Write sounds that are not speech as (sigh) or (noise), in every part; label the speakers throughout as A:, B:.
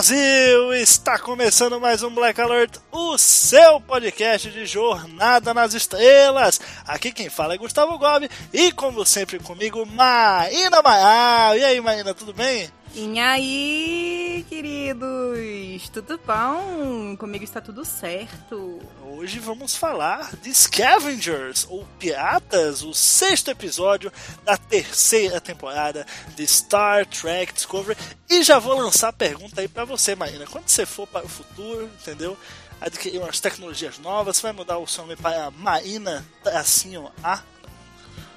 A: Brasil! Está começando mais um Black Alert, o seu podcast de Jornada nas Estrelas. Aqui quem fala é Gustavo Gobi e, como sempre, comigo, Maína Maia. E aí, Maína, tudo bem?
B: E aí, queridos? Tudo bom? Comigo está tudo certo.
A: Hoje vamos falar de Scavengers, ou Piratas, o sexto episódio da terceira temporada de Star Trek Discovery. E já vou lançar a pergunta aí pra você, Maína. Quando você for para o futuro, entendeu? Adquirir umas tecnologias novas, você vai mudar o seu nome para Maína Tracinho A?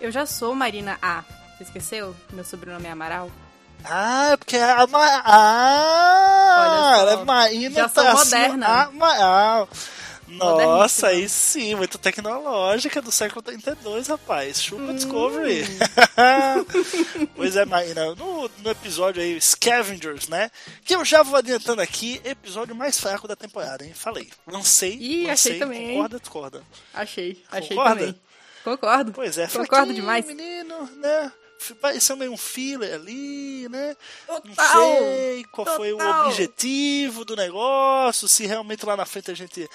B: Eu já sou Marina A. Você esqueceu? Meu sobrenome é Amaral.
A: Ah, porque é a Ma... Ah,
B: Olha só,
A: ela é Maína
B: já sou
A: Tracinho
B: moderna.
A: A Amaral. Nossa, aí sim, muito tecnológica do século 32, rapaz. Chupa
B: Hum.
A: Discovery. (laughs) pois é, Maína, no, no episódio aí, Scavengers, né? Que eu já vou adiantando aqui, episódio mais fraco da temporada, hein? Falei. Lancei.
B: Ih,
A: lancei,
B: achei também?
A: Concorda, discorda.
B: Achei, achei
A: Concorda?
B: também. Concordo.
A: Pois é,
B: Concordo demais.
A: menino, né? Pareceu meio um filler ali, né? Não
B: Total,
A: sei qual foi o
B: total.
A: objetivo do negócio, se realmente lá na frente a gente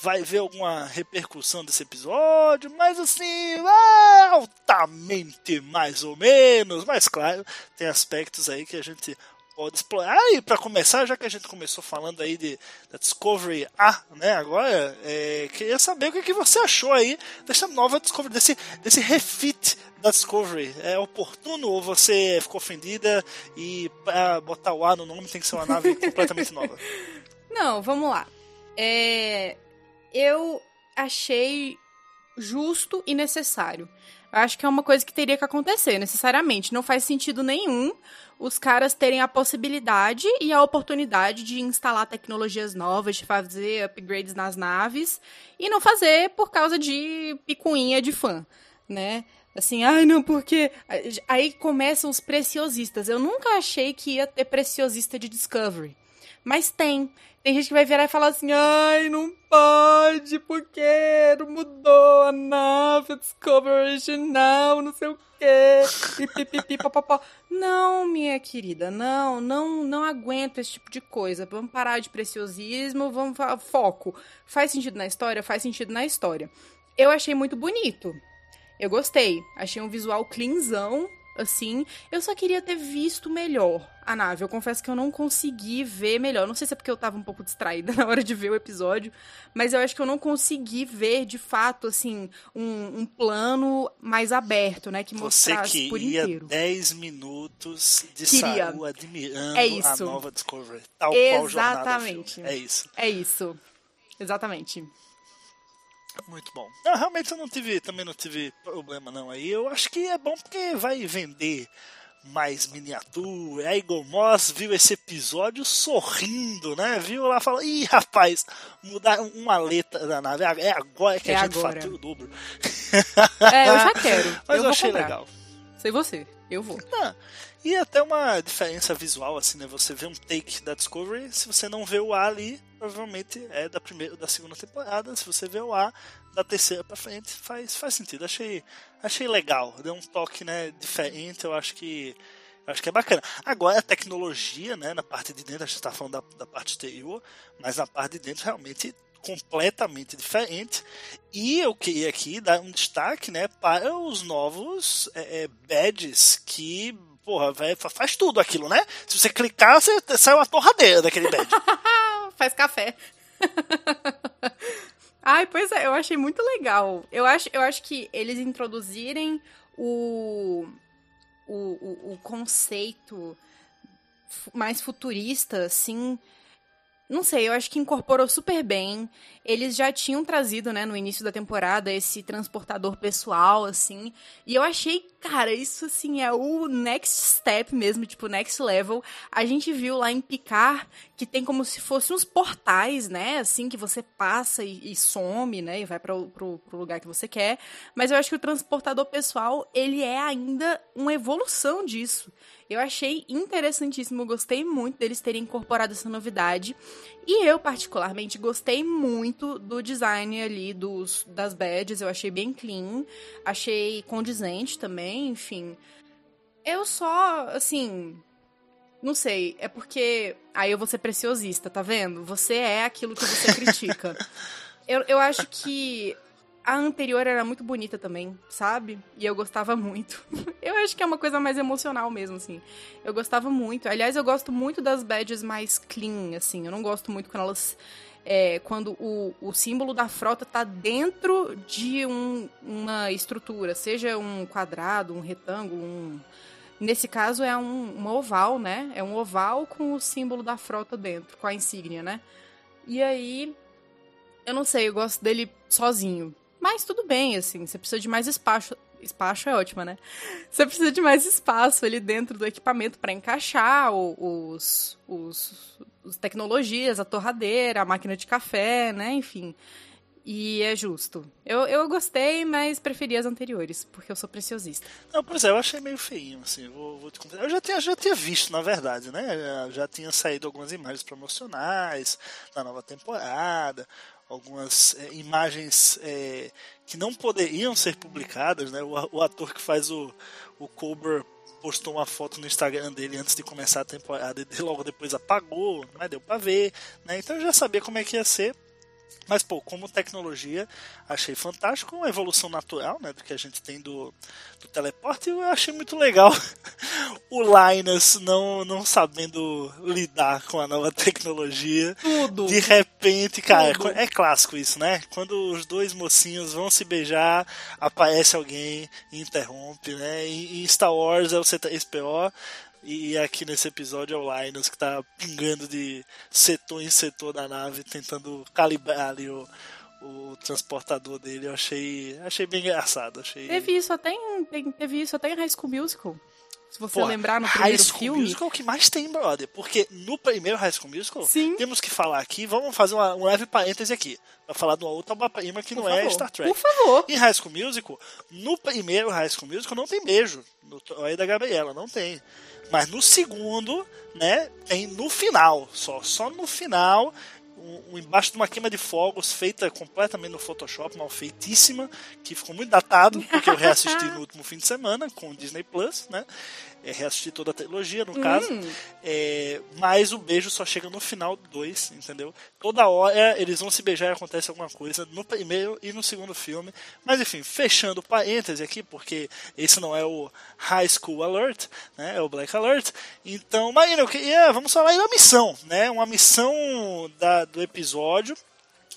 A: vai ver alguma repercussão desse episódio, mas assim, ah, altamente mais ou menos, mas claro, tem aspectos aí que a gente pode explorar. Ah, e para começar, já que a gente começou falando aí de, da Discovery A, né, agora, é, queria saber o que, que você achou aí dessa nova Discovery, desse, desse refit da Discovery. É oportuno ou você ficou ofendida e para botar o A no nome tem que ser uma nave (laughs) completamente nova?
B: Não, vamos lá. É, eu achei justo e necessário. Eu acho que é uma coisa que teria que acontecer, necessariamente. Não faz sentido nenhum os caras terem a possibilidade e a oportunidade de instalar tecnologias novas, de fazer upgrades nas naves, e não fazer por causa de picuinha de fã, né? Assim, ai não, porque. Aí começam os preciosistas. Eu nunca achei que ia ter preciosista de Discovery. Mas tem. Tem gente que vai virar e falar assim: ai, não pode, porque mudou a nave, Discovery original, não sei o quê. E pipipi, papapó. Não, minha querida, não, não, não aguento esse tipo de coisa. Vamos parar de preciosismo, vamos foco. Faz sentido na história? Faz sentido na história. Eu achei muito bonito. Eu gostei. Achei um visual cleanzão, assim. Eu só queria ter visto melhor a nave. Eu confesso que eu não consegui ver melhor. Não sei se é porque eu tava um pouco distraída (laughs) na hora de ver o episódio, mas eu acho que eu não consegui ver, de fato, assim, um, um plano mais aberto, né? Que
A: Você
B: mostrasse por
A: queria
B: inteiro.
A: 10 minutos de
B: Queria.
A: Saru admirando
B: É
A: a
B: isso.
A: nova Discovery. Tal qual jornada
B: Exatamente.
A: filme. É isso.
B: É isso. Exatamente.
A: Muito bom. Não, realmente eu não tive, também não tive problema não aí. Eu acho que é bom porque vai vender mais miniatura. A Igor Moss viu esse episódio sorrindo, né? Viu lá falou, ih, rapaz, mudar uma letra da nave. É agora que
B: É
A: a gente
B: agora.
A: fatura o dobro.
B: É, eu já quero. (laughs)
A: Mas eu,
B: vou
A: achei
B: comprar.
A: legal.
B: Sei você. Eu vou.
A: Ah, e até uma diferença visual, assim, né? Você vê um take da Discovery, se você não vê o A ali, provavelmente é da primeira da segunda temporada. Se você vê o A da terceira pra frente, faz, faz sentido. Achei, achei legal. Deu um toque, né, diferente, eu acho que. Acho que é bacana. Agora a tecnologia, né, na parte de dentro, a gente tá falando da, da parte exterior, mas na parte de dentro realmente completamente diferente. E eu queria aqui dar um destaque né, para os novos é, é, badges que, porra, véio, fa- faz tudo aquilo, né? Se você clicar, você sai uma torradeira daquele badge. (laughs)
B: Faz café. (laughs) Ai, pois é, eu achei muito legal. Eu acho, eu acho que eles introduzirem o, o, o, o conceito mais futurista, assim, não sei, eu acho que incorporou super bem. Eles já tinham trazido, né, no início da temporada, esse transportador pessoal, assim. E eu achei, cara, isso, assim, é o next step mesmo, tipo, next level. A gente viu lá em Picar que tem como se fossem uns portais, né, assim, que você passa e, e some, né, e vai para pro lugar que você quer. Mas eu acho que o transportador pessoal, ele é ainda uma evolução disso. Eu achei interessantíssimo, gostei muito deles terem incorporado essa novidade. E eu, particularmente, gostei muito do design ali dos, das badges. Eu achei bem clean, achei condizente também, enfim. Eu só, assim. Não sei, é porque. Aí eu vou ser preciosista, tá vendo? Você é aquilo que você critica. (laughs) Eu, eu acho que a anterior era muito bonita também, sabe? E eu gostava muito. (laughs) eu acho que é uma coisa mais emocional mesmo, assim. Eu gostava muito. Aliás, eu gosto muito das badges mais clean, assim. Eu não gosto muito quando elas. É, quando o, o símbolo da frota tá dentro de um, uma estrutura, seja um quadrado, um retângulo, um. Nesse caso é um, um oval, né? É um oval com o símbolo da frota dentro, com a insígnia, né? E aí. Eu não sei, eu gosto dele sozinho. Mas tudo bem, assim, você precisa de mais espaço. Espaço é ótima, né? Você precisa de mais espaço ali dentro do equipamento para encaixar os, os, os tecnologias, a torradeira, a máquina de café, né? Enfim. E é justo. Eu, eu gostei, mas preferi as anteriores, porque eu sou preciosista.
A: Não, pois é, eu achei meio feinho, assim, vou, vou te. Eu já tinha, já tinha visto, na verdade, né? Já tinha saído algumas imagens promocionais da nova temporada algumas é, imagens é, que não poderiam ser publicadas, né? O, o, ator que faz o, o Cobra postou uma foto no Instagram dele antes de começar a temporada e logo depois apagou, mas deu para ver, né? Então eu já sabia como é que ia ser. Mas, pô, como tecnologia, achei fantástico, uma evolução natural, né, do que a gente tem do, do teleporte, eu achei muito legal (laughs) o Linus não, não sabendo lidar com a nova tecnologia.
B: Tudo!
A: De repente, cara, Tudo. é clássico isso, né? Quando os dois mocinhos vão se beijar, aparece alguém e interrompe, né? E, em Star Wars é o C3PO, e aqui nesse episódio é o Linus que tá pingando de setor em setor da nave, tentando calibrar ali o, o transportador dele. Eu achei, achei bem engraçado. Achei...
B: Teve isso até em, teve isso até em High School Musical. Se você Pô, lembrar no primeiro
A: High School
B: filme.
A: Musical é o que mais tem, brother. Porque no primeiro High School Musical,
B: Sim.
A: temos que falar aqui, vamos fazer uma, um leve parêntese aqui. Pra falar de uma outra prima que Por não é favor. é Star Trek.
B: Por favor.
A: Em High School Musical, no primeiro High School Musical não tem beijo. No Troy da Gabriela, não tem. Mas no segundo, né, tem no final, só, só no final, um, um, embaixo de uma queima de fogos feita completamente no Photoshop, mal feitíssima, que ficou muito datado, porque eu reassisti no (laughs) último fim de semana com o Disney Plus, né? É, reassistir toda a trilogia, no caso. Hum. É, mas o beijo só chega no final do 2, entendeu? Toda hora eles vão se beijar e acontece alguma coisa no primeiro e no segundo filme. Mas enfim, fechando parêntese aqui, porque esse não é o High School Alert, né? É o Black Alert. Então, Marina, eu queria, vamos falar aí da missão, né? Uma missão da, do episódio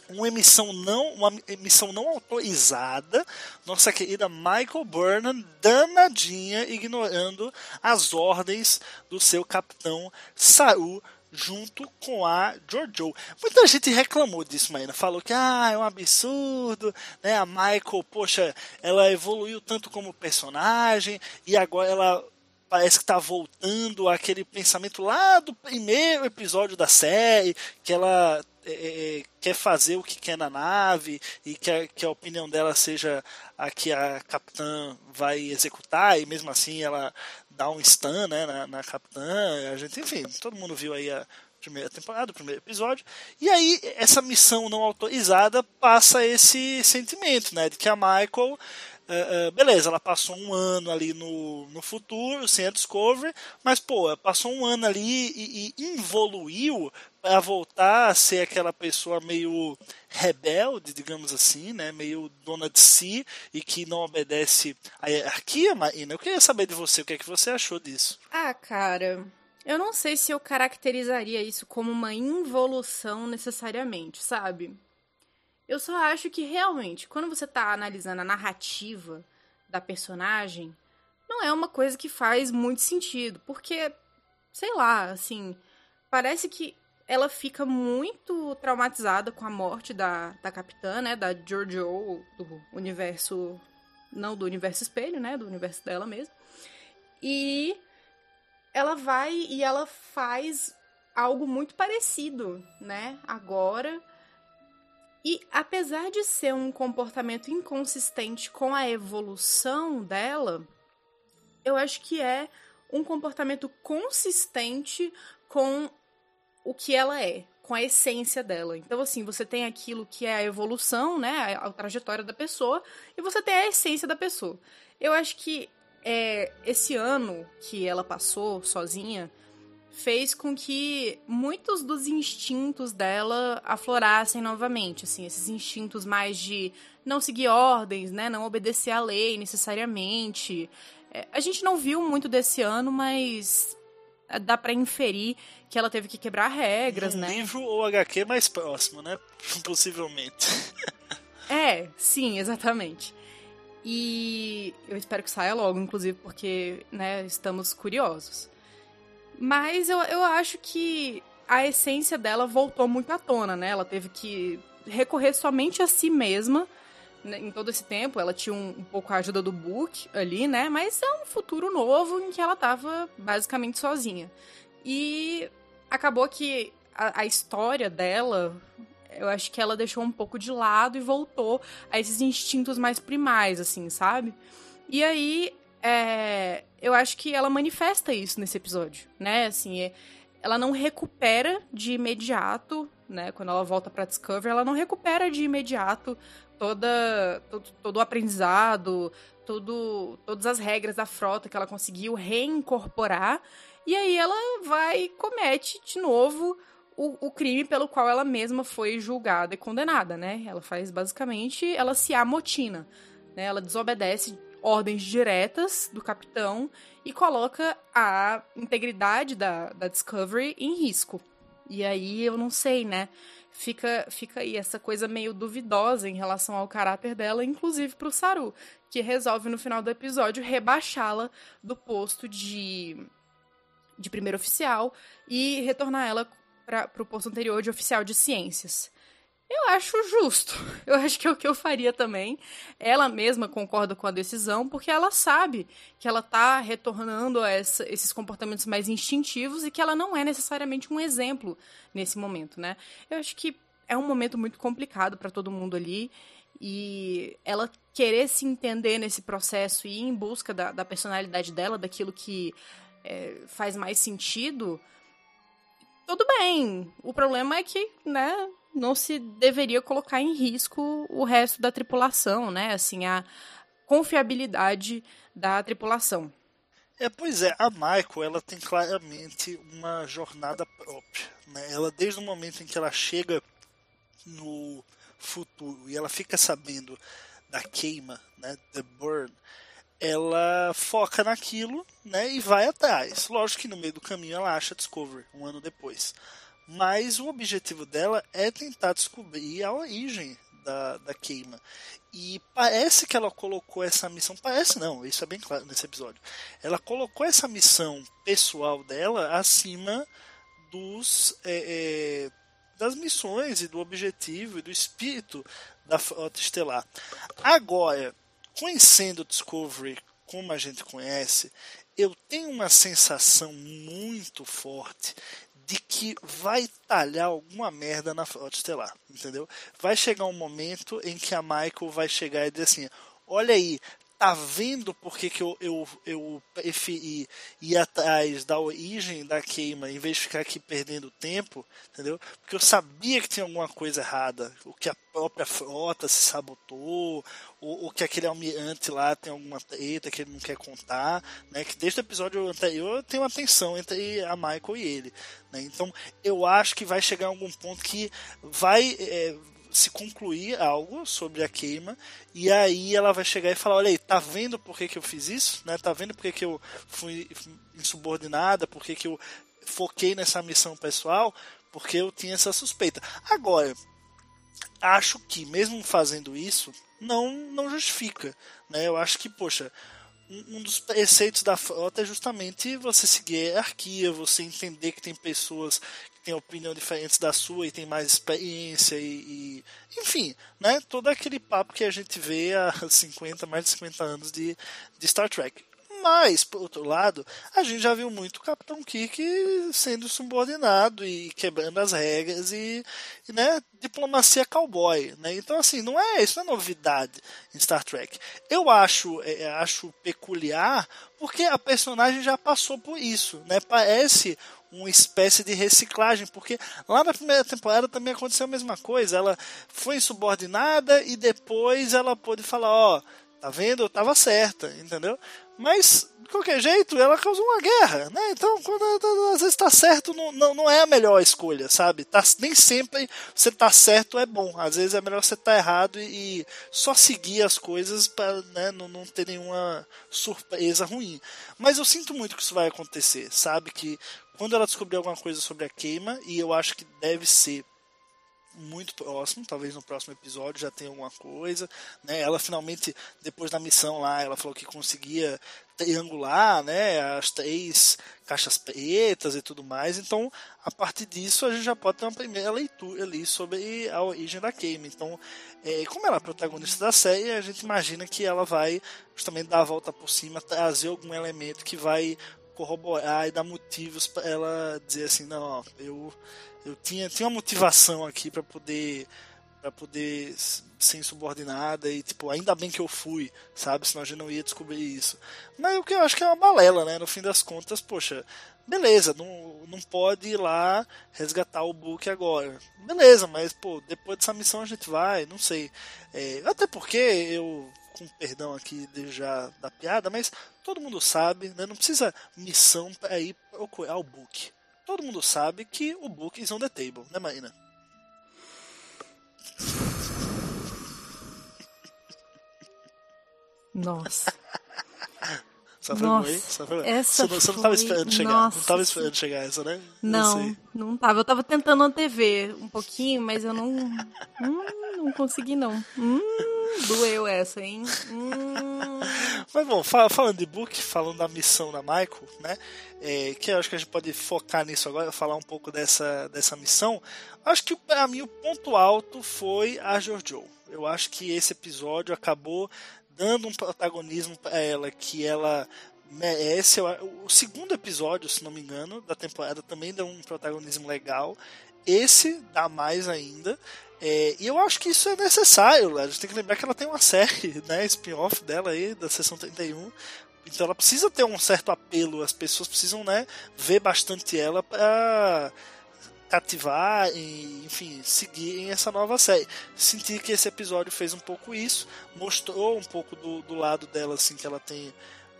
A: uma emissão não, uma emissão não autorizada, nossa querida Michael Burnham danadinha ignorando as ordens do seu capitão Saru junto com a Jojo. Muita gente reclamou disso, Maína. Falou que ah, é um absurdo, né? A Michael, poxa, ela evoluiu tanto como personagem e agora ela parece que está voltando aquele pensamento lá do primeiro episódio da série, que ela é, é, é, quer fazer o que quer na nave e quer que a opinião dela seja a que a capitã vai executar e mesmo assim ela dá um stun né, na, na capitã. A gente, enfim, todo mundo viu aí a primeira temporada, o primeiro episódio. E aí essa missão não autorizada passa esse sentimento, né, de que a Michael Uh, uh, beleza, ela passou um ano ali no, no futuro, sem a Discovery, mas, pô, passou um ano ali e, e evoluiu para voltar a ser aquela pessoa meio rebelde, digamos assim, né, meio dona de si e que não obedece à hierarquia, Marina. Eu queria saber de você, o que é que você achou disso?
B: Ah, cara, eu não sei se eu caracterizaria isso como uma involução necessariamente, sabe? Eu só acho que realmente, quando você tá analisando a narrativa da personagem, não é uma coisa que faz muito sentido. Porque, sei lá, assim, parece que ela fica muito traumatizada com a morte da, da capitã, né? Da Giorgio, do universo. Não do universo espelho, né? Do universo dela mesmo. E ela vai e ela faz algo muito parecido, né? Agora. E apesar de ser um comportamento inconsistente com a evolução dela, eu acho que é um comportamento consistente com o que ela é, com a essência dela. Então, assim, você tem aquilo que é a evolução, né? A, trajetória da pessoa, e você tem a essência da pessoa. Eu acho que é, esse ano que ela passou sozinha fez com que muitos dos instintos dela aflorassem novamente, assim, esses instintos mais de não seguir ordens, né, não obedecer à lei necessariamente. É, a gente não viu muito desse ano, mas dá para inferir que ela teve que quebrar regras,
A: um
B: né?
A: livro ou HQ mais próximo, né? (laughs) Possivelmente.
B: é, sim, exatamente. E eu espero que saia logo, inclusive, porque, né, estamos curiosos. Mas eu, eu acho que a essência dela voltou muito à tona, né? Ela teve que recorrer somente a si mesma né, em todo esse tempo. Ela tinha um, um, pouco a ajuda do Book ali, né? Mas é um futuro novo em que ela tava basicamente sozinha. E acabou que a, a história dela, eu acho que ela deixou um pouco de lado e voltou a esses instintos mais primais, assim, sabe? E aí é, eu acho que ela manifesta isso nesse episódio, né? Assim, é, ela não recupera de imediato, né? Quando ela volta para Discovery, ela não recupera de imediato toda todo, todo o aprendizado, todo, todas as regras da frota que ela conseguiu reincorporar. E aí ela vai e comete de novo o, o, crime pelo qual ela mesma foi julgada e condenada, né? Ela faz basicamente, ela se amotina, né? Ela desobedece ordens diretas do capitão e coloca a integridade da, da Discovery em risco. E aí eu não sei, né? Fica, fica aí essa coisa meio duvidosa em relação ao caráter dela, inclusive pro Saru, que resolve no final do episódio rebaixá-la do posto de, de primeiro oficial e retornar ela para o posto anterior de oficial de ciências. Eu acho justo. (laughs) Eu acho que é o que eu faria também. Ela mesma concorda com a decisão, porque ela sabe que ela tá retornando a essa, esses comportamentos mais instintivos e que ela não é necessariamente um exemplo nesse momento, né? Eu acho que é um momento muito complicado para todo mundo ali e ela querer se entender nesse processo e ir em busca da, da personalidade dela, daquilo que é, faz mais sentido. Tudo bem. O problema é que, né, não se deveria colocar em risco o resto da tripulação, né? Assim, a confiabilidade da tripulação.
A: É, pois é, a Michael, ela tem claramente uma jornada própria, né? Ela desde o momento em que ela chega no futuro e ela fica sabendo da queima, né, the burn, ela foca naquilo, né, e vai atrás. Lógico que no meio do caminho ela acha Discovery um ano depois mas o objetivo dela é tentar descobrir a origem da, da queima. E parece que ela colocou essa missão. Parece não, isso é bem claro nesse episódio. Ela colocou essa missão pessoal dela acima dos. É, é, das missões e do objetivo e do espírito da frota estelar. Agora, conhecendo Discovery como a gente conhece, eu tenho uma sensação muito forte de que vai talhar alguma merda na frota estelar, entendeu? Vai chegar um momento em que a Michael vai chegar e dizer assim: olha aí, tá vendo por que, que eu, eu, eu preferi ir atrás da origem da queima em vez de ficar aqui perdendo tempo, entendeu? Porque eu sabia que tinha alguma coisa errada, o que a própria frota se sabotou, ou, ou que aquele almirante lá tem alguma treta que ele não quer contar, né? Que desde o episódio anterior tem uma tensão entre a Michael e ele, né? Então eu acho que vai chegar algum ponto que vai é, se concluir algo sobre a queima e aí ela vai chegar e falar, olha aí, tá vendo por que, que eu fiz isso? Né? Tá vendo por que, que eu fui insubordinada? Por que, que eu foquei nessa missão pessoal? Porque eu tinha essa suspeita. Agora, acho que mesmo fazendo isso, não, não justifica. Né? Eu acho que, poxa, um dos preceitos da frota é justamente você seguir a hierarquia, você entender que tem pessoas tem opinião diferente da sua e tem mais experiência e, e, enfim, né? Todo aquele papo que a gente vê há (laughs) 50, mais de 50 anos de, de Star Trek. Mas, por outro lado, a gente já viu muito o Capitão Kirk sendo subordinado e quebrando as regras e, e né, diplomacia cowboy, né? Então, assim, não é isso não é novidade em Star Trek. Eu acho, é, acho peculiar porque a personagem já passou por isso, né? Parece uma espécie de reciclagem, porque lá na primeira temporada também aconteceu a mesma coisa. Ela foi insubordinada e depois ela pôde falar, ó, oh, Tá vendo? Eu tava certa, entendeu? Mas, qualquer jeito, ela causou uma guerra, né? Então, quando às vezes tá certo, não, não, não é a melhor escolha, sabe? Tá, nem sempre você tá certo é bom. Às vezes é melhor você tá errado e, e só seguir as coisas para né, não, não ter nenhuma surpresa ruim. Mas eu sinto muito que isso vai acontecer, sabe? Que quando ela descobrir alguma coisa sobre a queima, e eu acho que deve ser muito próximo, talvez no próximo episódio já tenha alguma coisa, né? Ela finalmente depois da missão lá, ela falou que conseguia triangular, né, as três caixas pretas e tudo mais. Então, a partir disso, a gente já pode ter uma primeira leitura ali sobre a origem da Kame. Então, é, como ela é a protagonista da série, a gente imagina que ela vai justamente dar a volta por cima, trazer algum elemento que vai corroborar e dar motivos para ela dizer assim, não, ó, eu eu tinha, tinha uma motivação aqui para poder para poder ser insubordinada e tipo, ainda bem que eu fui, sabe? Senão a gente não ia descobrir isso. Mas o que eu acho que é uma balela, né? No fim das contas, poxa, beleza, não, não pode ir lá resgatar o book agora. Beleza, mas pô, depois dessa missão a gente vai, não sei. É, até porque eu, com perdão aqui de já da piada, mas todo mundo sabe, né? Não precisa missão para ir procurar o book todo mundo sabe que o book is on the table, né, Marina?
B: Nossa.
A: Só foi Nossa, Só foi essa você, não, você não tava esperando chegar. Nossa. Não tava esperando chegar essa, né?
B: Não, não, não tava. Eu tava tentando antever um pouquinho, mas eu não. Hum, não consegui, não. Hum, doeu essa, hein? Hum.
A: Mas bom, falando de book, falando da missão da Michael, né? É, que eu acho que a gente pode focar nisso agora, falar um pouco dessa, dessa missão. Acho que para mim o ponto alto foi a Jojo. Eu acho que esse episódio acabou dando um protagonismo para ela que ela merece. O segundo episódio, se não me engano, da temporada também deu um protagonismo legal. Esse dá mais ainda. É, e eu acho que isso é necessário, a gente tem que lembrar que ela tem uma série, (laughs) né, spin-off dela aí, da sessão 31. Então ela precisa ter um certo apelo, as pessoas precisam, né, ver bastante ela para cativar e, enfim, seguir essa nova série. Senti que esse episódio fez um pouco isso, mostrou um pouco do, do lado dela, assim, que ela tem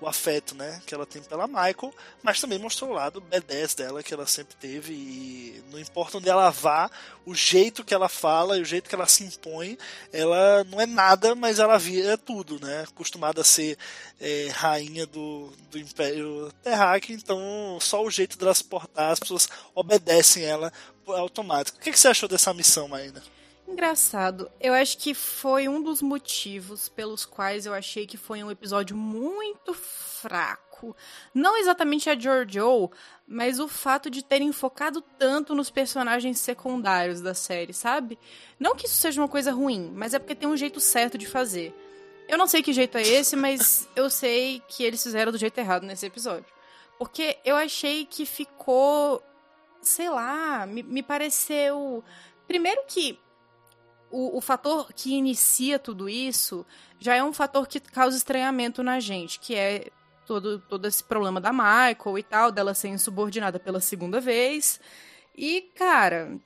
A: o afeto, né, que ela tem pela Michael, mas também mostrou o lado B10 dela que ela sempre teve e não importa onde ela vá, o jeito que ela fala e o jeito que ela se impõe, ela não é nada, mas ela vira tudo, né, acostumada a ser é, rainha do, do Império Terráqueo, então só o jeito dela se portar, as pessoas obedecem ela automático. O que, que você achou dessa missão, Maína?
B: Engraçado. Eu acho que foi um dos motivos pelos quais eu achei que foi um episódio muito fraco. Não exatamente a Giorgio, mas o fato de terem focado tanto nos personagens secundários da série, sabe? Não que isso seja uma coisa ruim, mas é porque tem um jeito certo de fazer. Eu não sei que jeito é esse, mas eu sei que eles fizeram do jeito errado nesse episódio. Porque eu achei que ficou. Sei lá, me, me pareceu. Primeiro que o, o fator que inicia tudo isso já é um fator que causa estranhamento na gente, que é todo, todo esse problema da Michael e tal, dela ser insubordinada pela segunda vez. E, cara,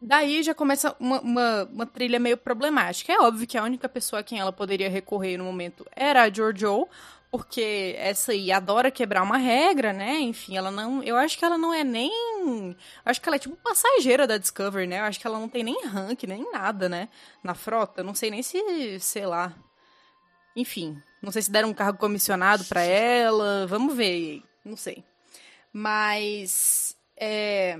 B: daí já começa uma, uma, uma, trilha meio problemática. É óbvio que a única pessoa a quem ela poderia recorrer no momento era a Giorgio, porque essa aí adora quebrar uma regra, né? Enfim, ela não. Eu acho que ela não é nem. Acho que ela é tipo passageira da Discovery, né? Eu acho que ela não tem nem rank, nem nada, né? Na frota. Não sei nem se. sei lá. Enfim. Não sei se deram um cargo comissionado para ela. Vamos ver. Não sei. Mas. É,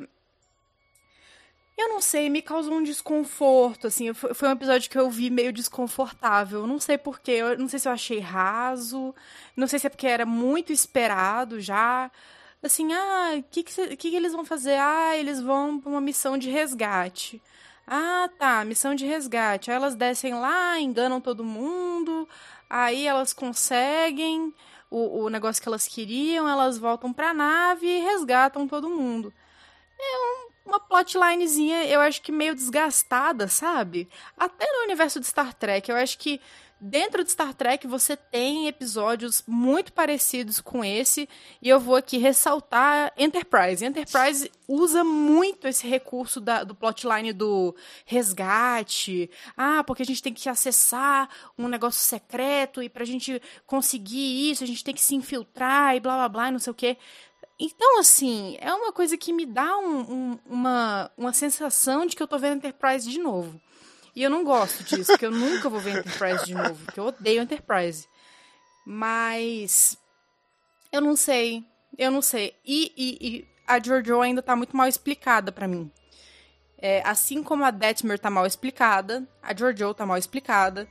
B: eu não sei, me causou um desconforto, assim, foi um episódio que eu vi meio desconfortável, não sei porquê, eu não sei se eu achei raso, não sei se é porque era muito esperado já, assim, ah, o que, que, que, eles vão fazer? Ah, eles vão pra uma missão de resgate. Ah, tá, missão de resgate. Aí elas descem lá, enganam todo mundo, aí elas conseguem o, o negócio que elas queriam, elas voltam pra nave e resgatam todo mundo. É um- uma plotlinezinha, eu acho que meio desgastada, sabe? Até no universo de Star Trek, eu acho que dentro de Star Trek você tem episódios muito parecidos com esse, e eu vou aqui ressaltar Enterprise. Enterprise usa muito esse recurso da- do plotline do resgate. Ah, porque a gente tem que acessar um negócio secreto, e pra gente conseguir isso, a gente tem que se infiltrar, e blá blá blá, não sei o quê. Então, assim, é uma coisa que me dá um- um- uma, uma sensação de que eu tô vendo Enterprise de novo. E eu não gosto disso, porque eu nunca vou ver Enterprise de novo, porque eu odeio Enterprise. Mas. Eu não sei. Eu não sei. E, e- e a Jojo ainda tá muito mal explicada pra mim. É, assim como a Detmer tá mal explicada, a Jojo tá mal explicada.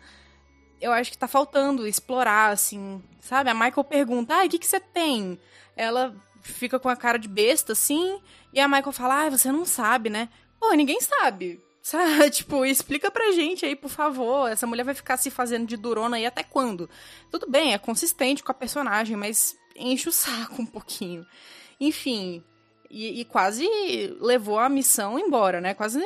B: Eu acho que tá faltando explorar, assim. Sabe? A Michael pergunta: ah, o que, que você tem? Ela fica com a cara de besta, assim. E a Michael fala: ah, você não sabe, né? Pô, ninguém sabe. Sabe? (laughs) Tipo, explica pra gente aí, por favor. Essa mulher vai ficar se fazendo de durona aí até quando? Tudo bem, é consistente com a personagem, mas enche o saco um pouquinho. Enfim. E, e quase levou a missão embora, né? Quase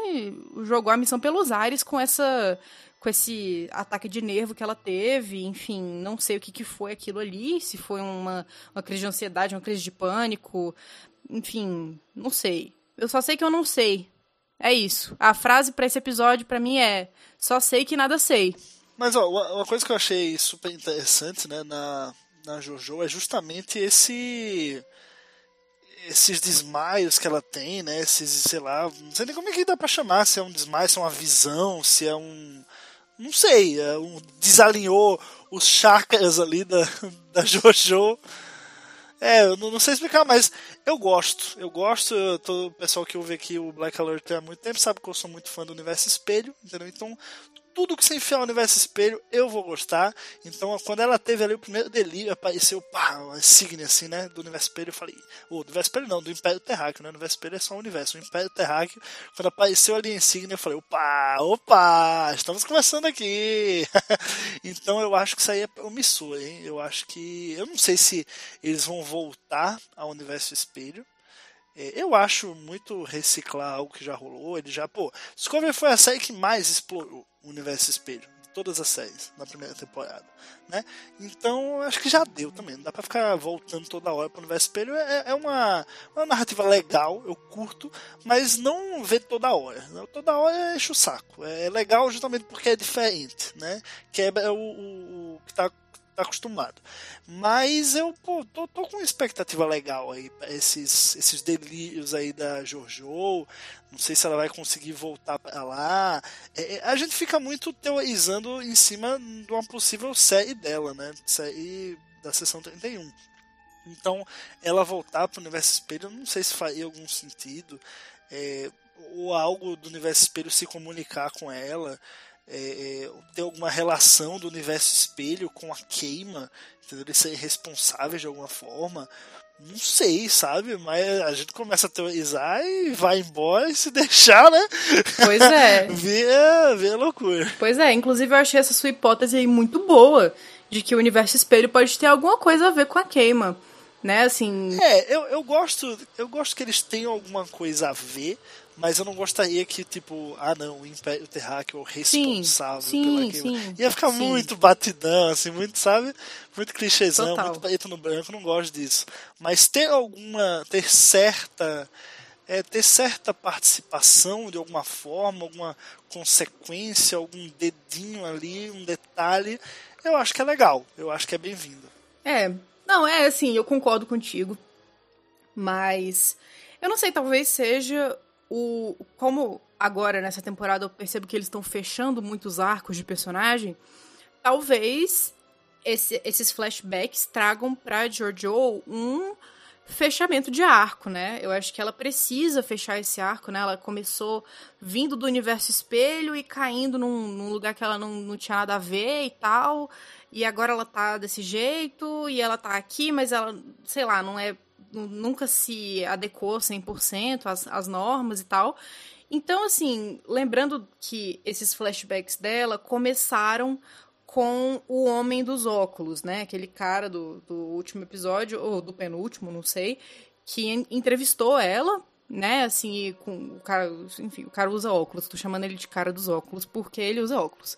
B: jogou a missão pelos ares com essa. Com esse ataque de nervo que ela teve, enfim, não sei o que, que foi aquilo ali, se foi uma, uma crise de ansiedade, uma crise de pânico, enfim, não sei. Eu só sei que eu não sei. É isso. A frase pra esse episódio pra mim é: só sei que nada sei.
A: Mas ó, uma coisa que eu achei super interessante, né, na, na Jojo é justamente esse esses desmaios que ela tem, né, esses, sei lá, não sei nem como é que dá pra chamar, se é um desmaio, se é uma visão, se é um não sei, é desalinhou os chakras ali da, (laughs) da Jojo. É, eu não, não sei explicar, mas eu gosto. Eu gosto. Eu o pessoal que ouve aqui o Black Alert há muito tempo sabe que eu sou muito fã do universo espelho, entendeu? Então, tudo que você enfiar no universo espelho, eu vou gostar. Então, quando ela teve ali o primeiro delírio, apareceu pá, uma insígnia assim, né? Do universo espelho, eu falei. O do universo espelho não, do Império Terráqueo, né? O universo espelho é só o universo. O Império Terráqueo, quando apareceu ali a insígnia, eu falei, opa, opa, estamos começando aqui. (laughs) então, eu acho que isso aí é promissor, hein? Eu acho que. Eu não sei se eles vão voltar ao universo espelho. É, Eu acho muito reciclar algo que já rolou. Ele já, pô, Discovery foi a série que mais explorou o universo espelho todas as séries na primeira temporada, né? Então acho que já deu também. Não dá pra ficar voltando toda hora pro universo espelho. É, é uma, uma narrativa legal, eu curto, mas não ver toda hora. né? Toda hora enche o saco. É legal justamente porque é diferente, né? Quebra o, o, o que tá tá acostumado. Mas eu pô, tô, tô com uma expectativa legal aí esses, esses delírios aí da Jojo. Não sei se ela vai conseguir voltar para lá. É, a gente fica muito teorizando em cima de uma possível série dela, né? Série da sessão 31. Então, ela voltar para o universo espelho, não sei se faria algum sentido. É, ou algo do universo espelho se comunicar com ela é, ter alguma relação do universo espelho com a queima, entendeu? Eles serem responsáveis de alguma forma. Não sei, sabe? Mas a gente começa a teorizar e vai embora e se (laughs) deixar, né?
B: Pois é. (laughs)
A: vira, vira loucura.
B: Pois é, inclusive eu achei essa sua hipótese aí muito boa, de que o universo espelho pode ter alguma coisa a ver com a queima. Né, assim.
A: É, eu, eu gosto. Eu gosto que eles tenham alguma coisa a ver, mas eu não gostaria que, tipo, ah não, o Império Terráqueo é o responsável
B: sim,
A: pela queima.
B: sim,
A: Ia ficar
B: sim.
A: muito batidão, assim, muito, sabe? Muito clichêzão,
B: Total.
A: muito preto no branco, não gosto disso. Mas ter alguma. ter certa. É, ter certa participação de alguma forma, alguma consequência, algum dedinho ali, um detalhe, eu acho que é legal, eu acho que é bem-vindo.
B: É. Não, é assim, eu concordo contigo. Mas. Eu não sei, talvez seja o. Como agora nessa temporada eu percebo que eles estão fechando muitos arcos de personagem. Talvez esse- esses flashbacks tragam pra Jojo um fechamento de arco, né? Eu acho que ela precisa fechar esse arco, né? Ela começou vindo do universo espelho e caindo num, num lugar que ela não, não tinha nada a ver e tal. E agora ela tá desse jeito, e ela tá aqui, mas ela, sei lá, não é nunca se adequou 100% às, às normas e tal. Então, assim, lembrando que esses flashbacks dela começaram com o Homem dos Óculos, né? Aquele cara do, do último episódio, ou do penúltimo, não sei, que entrevistou ela, né? Assim, com o cara, enfim, o cara usa óculos, tô chamando ele de cara dos óculos porque ele usa óculos.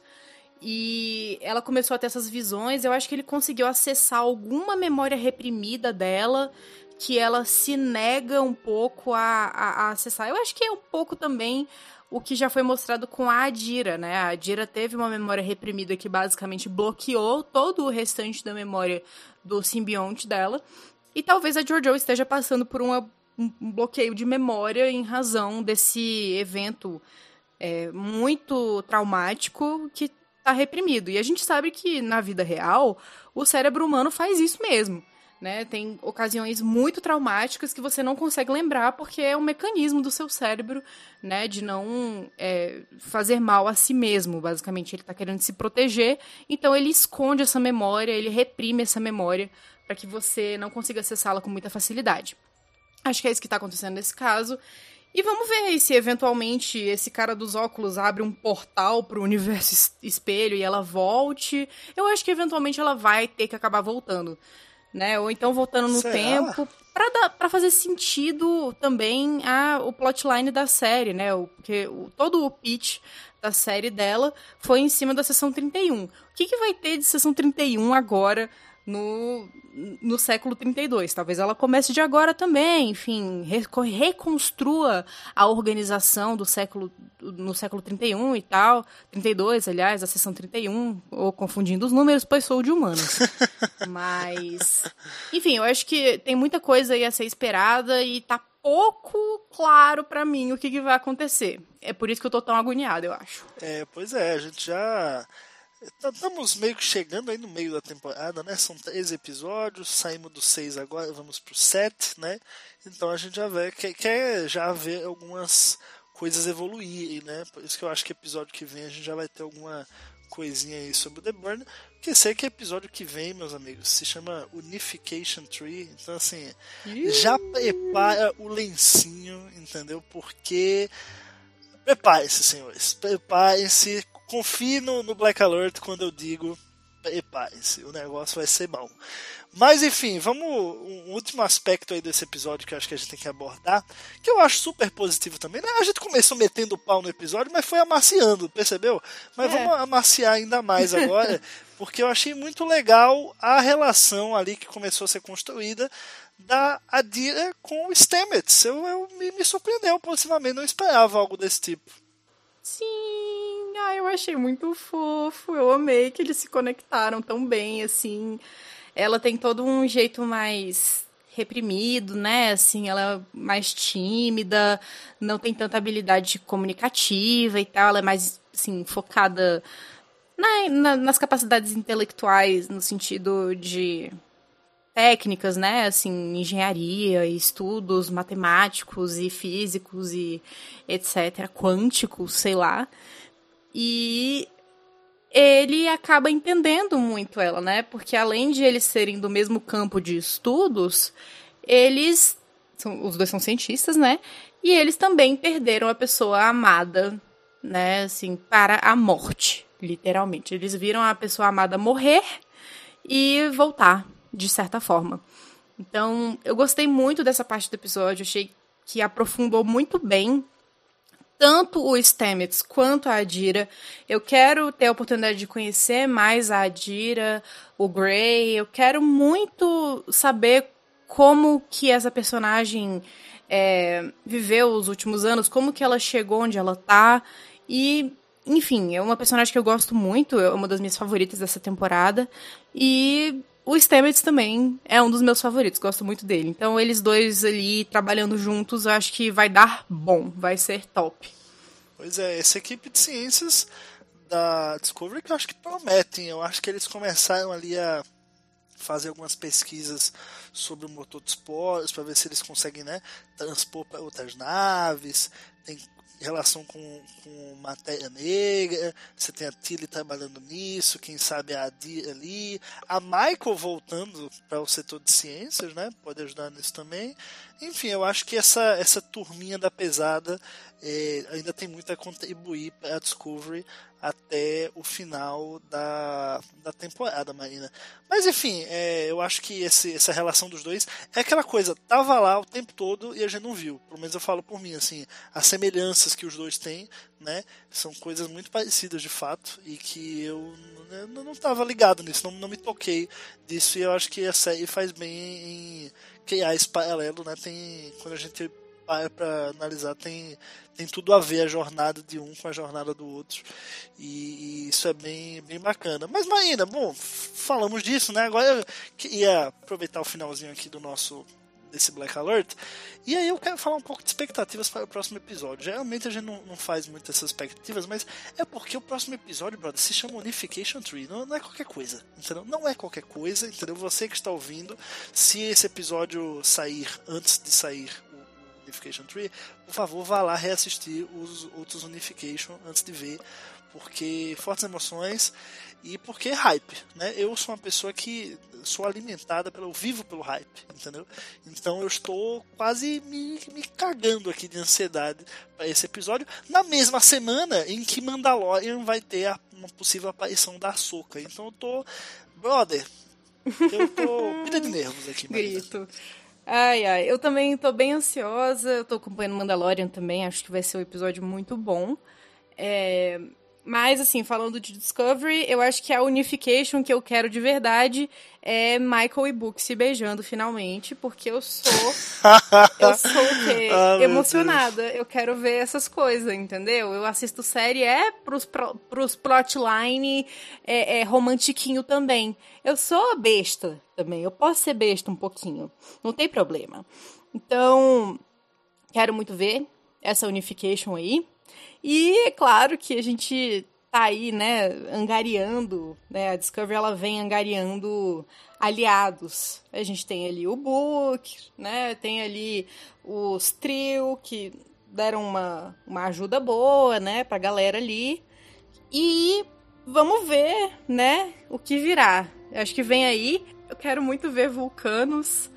B: E ela começou a ter essas visões, eu acho que ele conseguiu acessar alguma memória reprimida dela que ela se nega um pouco a, a, a acessar. Eu acho que é um pouco também o que já foi mostrado com a Adira, né? A Adira teve uma memória reprimida que basicamente bloqueou todo o restante da memória do simbionte dela. E talvez a Jojo esteja passando por uma, um bloqueio de memória em razão desse evento é, muito traumático que está reprimido. E a gente sabe que na vida real o cérebro humano faz isso mesmo. Né? Tem ocasiões muito traumáticas que você não consegue lembrar porque é um mecanismo do seu cérebro, né, de não é, fazer mal a si mesmo. Basicamente, ele está querendo se proteger, então ele esconde essa memória, ele reprime essa memória para que você não consiga acessá-la com muita facilidade. Acho que é isso que está acontecendo nesse caso. E vamos ver se eventualmente esse cara dos óculos abre um portal pro universo espelho e ela volte. Eu acho que eventualmente ela vai ter que acabar voltando né? Ou então voltando no
A: Será?
B: tempo para dar para fazer sentido também a o plotline da série, né? O, porque o, todo o pitch da série dela foi em cima da sessão 31. O que, que vai ter de sessão 31 agora no, no século 32. Talvez ela comece de agora também, enfim, re, reconstrua a organização do século no século 31 e tal, 32, aliás, a sessão 31, ou confundindo os números, pois sou de humanos. (laughs) Mas, enfim, eu acho que tem muita coisa aí a ser esperada e tá pouco claro para mim o que, que vai acontecer. É por isso que eu tô tão agoniado, eu acho.
A: É, pois é, a gente já Estamos meio que chegando aí no meio da temporada, né? São três episódios, saímos do seis agora, vamos pro sete, né? Então a gente já vê, quer, quer já ver algumas coisas evoluírem, né? Por isso que eu acho que episódio que vem a gente já vai ter alguma coisinha aí sobre o The Burn. Porque sei que episódio que vem, meus amigos, se chama Unification Tree. Então, assim, já prepara o lencinho, entendeu? Porque. Preparem-se, senhores. Preparem-se confie no, no Black Alert quando eu digo preparem-se, o negócio vai ser bom. Mas enfim, vamos. Um último aspecto aí desse episódio que eu acho que a gente tem que abordar, que eu acho super positivo também. Né? A gente começou metendo o pau no episódio, mas foi amaciando, percebeu? Mas é. vamos amaciar ainda mais agora, (laughs) porque eu achei muito legal a relação ali que começou a ser construída da Adira com o Stamets. Eu, eu me, me surpreendeu positivamente, não esperava algo desse tipo.
B: Sim, ah, eu achei muito fofo. Eu amei que eles se conectaram tão bem, assim. Ela tem todo um jeito mais reprimido, né? Assim, ela é mais tímida, não tem tanta habilidade comunicativa e tal. Ela é mais, assim, focada na, na, nas capacidades intelectuais, no sentido de técnicas, né, assim, engenharia, estudos matemáticos e físicos e etc, quânticos, sei lá. E ele acaba entendendo muito ela, né? Porque além de eles serem do mesmo campo de estudos, eles são, os dois são cientistas, né? E eles também perderam a pessoa amada, né, assim, para a morte, literalmente. Eles viram a pessoa amada morrer e voltar de certa forma. Então, eu gostei muito dessa parte do episódio, achei que aprofundou muito bem tanto o Stamets quanto a Adira. Eu quero ter a oportunidade de conhecer mais a Adira, o Grey. Eu quero muito saber como que essa personagem é, viveu os últimos anos, como que ela chegou onde ela tá. E, enfim, é uma personagem que eu gosto muito, é uma das minhas favoritas dessa temporada. E o Stamets também é um dos meus favoritos, gosto muito dele. Então, eles dois ali trabalhando juntos, eu acho que vai dar bom, vai ser top.
A: Pois é, essa equipe de ciências da Discovery que eu acho que prometem. Eu acho que eles começaram ali a fazer algumas pesquisas sobre o motor de esporos para ver se eles conseguem né, transpor para outras naves. Tem relação com, com matéria negra, você tem a Tilly trabalhando nisso, quem sabe a Adi ali, a Michael voltando para o setor de ciências, né? Pode ajudar nisso também. Enfim, eu acho que essa, essa turminha da pesada é, ainda tem muito a contribuir para a Discovery até o final da, da temporada, Marina. Mas enfim, é, eu acho que esse, essa relação dos dois é aquela coisa, tava lá o tempo todo e a gente não viu. Pelo menos eu falo por mim, assim, as semelhanças que os dois têm, né, são coisas muito parecidas de fato e que eu né, não estava ligado nisso, não, não me toquei disso e eu acho que a série faz bem em criar esse paralelo, né? Tem quando a gente para analisar tem, tem tudo a ver a jornada de um com a jornada do outro. E, e isso é bem, bem bacana. Mas Marina, bom, falamos disso né, agora eu ia aproveitar o finalzinho aqui do nosso desse Black Alert e aí eu quero falar um pouco de expectativas para o próximo episódio geralmente a gente não, não faz muito essas expectativas mas é porque o próximo episódio, brother, se chama Unification Tree não, não é qualquer coisa, entendeu? não é qualquer coisa, entendeu? Você que está ouvindo se esse episódio sair antes de sair Unification Tree, por favor, vá lá reassistir os outros Unification antes de ver, porque fortes emoções e porque hype, né? Eu sou uma pessoa que sou alimentada pelo vivo pelo hype, entendeu? Então eu estou quase me, me cagando aqui de ansiedade para esse episódio, na mesma semana em que Mandalorian vai ter a, uma possível aparição da Soca. Então eu tô, brother, eu tô (laughs) pilha de nervos aqui, Marina.
B: Grito. Ai, ai, eu também tô bem ansiosa, eu tô acompanhando Mandalorian também, acho que vai ser um episódio muito bom. É... Mas, assim, falando de Discovery, eu acho que a unification que eu quero de verdade é Michael e Book se beijando finalmente, porque eu sou. (laughs) eu sou o quê?
A: Ah,
B: Emocionada. Eu quero ver essas coisas, entendeu? Eu assisto série é pros, pro- pros plotline é, é, romantiquinho também. Eu sou besta também. Eu posso ser besta um pouquinho. Não tem problema. Então, quero muito ver essa unification aí. E é claro que a gente tá aí, né, angariando, né, a Discovery ela vem angariando aliados. A gente tem ali o Book, né, tem ali os Trio que deram uma, uma ajuda boa, né, pra galera ali. E vamos ver, né, o que virá. Eu acho que vem aí. Eu quero muito ver vulcanos.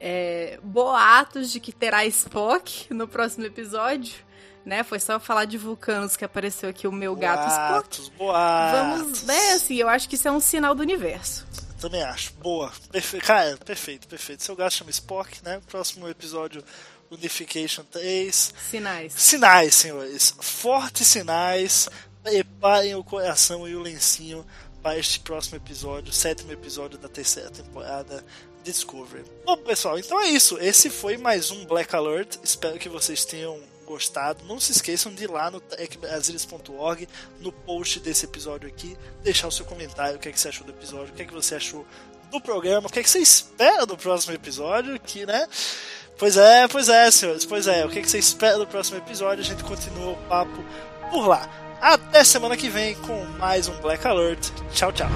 B: é, boatos de que terá Spock no próximo episódio. Né? Foi só falar de vulcanos que apareceu aqui o meu gato Spock.
A: Boatos, boatos.
B: Vamos, né, assim, eu acho que isso é um sinal do universo.
A: Também acho. Boa. Perfe... Cara, perfeito, perfeito. Seu gato chama Spock, né? Próximo episódio, Unification 3.
B: Sinais.
A: Sinais, senhores. Fortes sinais. Preparem o coração e o lencinho para este próximo episódio, sétimo episódio da terceira temporada Discovery. Bom, pessoal, então é isso. Esse foi mais um Black Alert. Espero que vocês tenham gostado. Não se esqueçam de ir lá no techbrasilis.org, no post desse episódio aqui, deixar o seu comentário, o que, é que você achou do episódio, o que, é que você achou do programa, o que, é que você espera do próximo episódio, que, né? Pois é, pois é, senhores, pois é. O que, é que você espera do próximo episódio? A gente continua o papo por lá. Até semana que vem com mais um Black Alert. Tchau, tchau.